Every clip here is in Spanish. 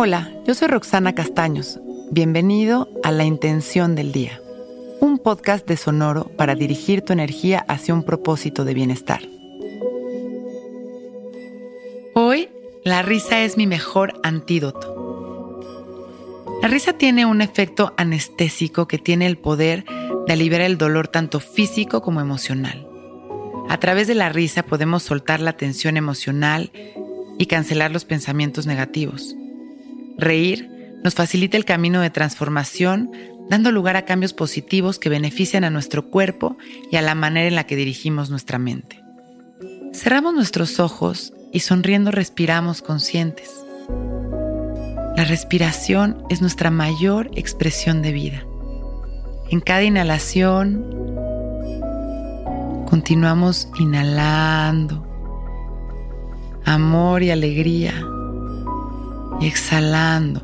Hola, yo soy Roxana Castaños. Bienvenido a La Intención del Día, un podcast de Sonoro para dirigir tu energía hacia un propósito de bienestar. Hoy, la risa es mi mejor antídoto. La risa tiene un efecto anestésico que tiene el poder de aliviar el dolor tanto físico como emocional. A través de la risa podemos soltar la tensión emocional y cancelar los pensamientos negativos. Reír nos facilita el camino de transformación, dando lugar a cambios positivos que benefician a nuestro cuerpo y a la manera en la que dirigimos nuestra mente. Cerramos nuestros ojos y sonriendo respiramos conscientes. La respiración es nuestra mayor expresión de vida. En cada inhalación, continuamos inhalando amor y alegría y exhalando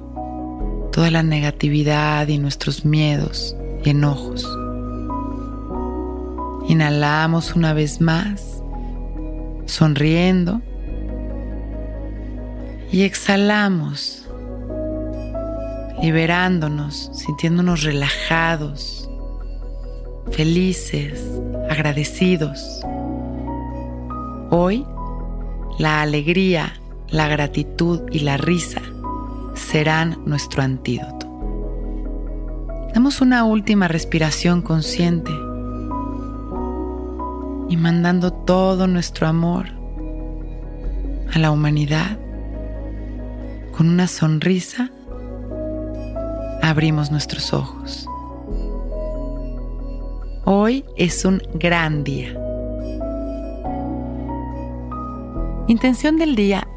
toda la negatividad y nuestros miedos y enojos. Inhalamos una vez más, sonriendo, y exhalamos, liberándonos, sintiéndonos relajados, felices, agradecidos. Hoy, la alegría la gratitud y la risa serán nuestro antídoto. Damos una última respiración consciente y mandando todo nuestro amor a la humanidad, con una sonrisa, abrimos nuestros ojos. Hoy es un gran día. Intención del Día